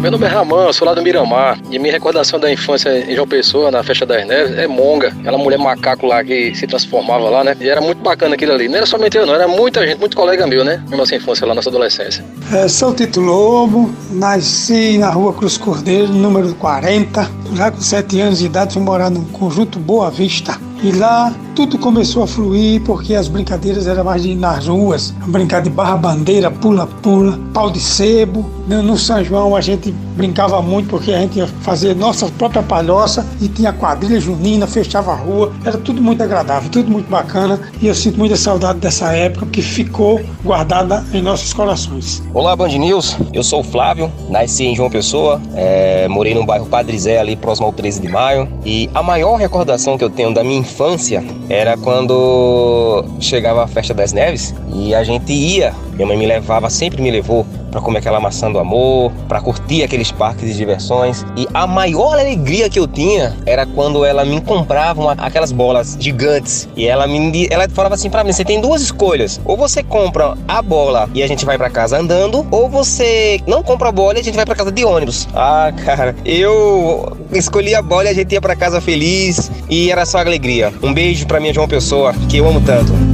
Meu nome é Ramã, sou lá do Miramar. E minha recordação da infância em João Pessoa, na Festa das Neves, é Monga. Aquela mulher macaco lá que se transformava lá, né? E era muito bacana aquilo ali. Não era somente eu, não. Era muita gente, muito colega meu, né? Na nossa infância lá, nossa adolescência. É, sou Tito Lobo, nasci na rua Cruz Cordeiro, número 40. Já com 7 anos de idade fui morar no conjunto Boa Vista. E lá tudo começou a fluir porque as brincadeiras eram mais de ir nas ruas, brincar de barra bandeira, pula-pula, pau de sebo. No São João a gente brincava muito porque a gente ia fazer nossa própria palhoça e tinha quadrilha junina, fechava a rua, era tudo muito agradável, tudo muito bacana e eu sinto muita saudade dessa época que ficou guardada em nossos corações. Olá Band News, eu sou o Flávio, nasci em João Pessoa, é, morei no bairro Padre Zé ali próximo ao 13 de maio e a maior recordação que eu tenho da minha infância era quando chegava a festa das neves e a gente ia, minha mãe me levava, sempre me levou para comer aquela maçã do amor, para curtir aqueles parques de diversões. E a maior alegria que eu tinha era quando ela me comprava uma, aquelas bolas gigantes. E ela me ela falava assim para mim: você tem duas escolhas. Ou você compra a bola e a gente vai para casa andando, ou você não compra a bola e a gente vai para casa de ônibus. Ah, cara, eu escolhi a bola e a gente ia para casa feliz e era só alegria. Um beijo para minha João Pessoa, que eu amo tanto.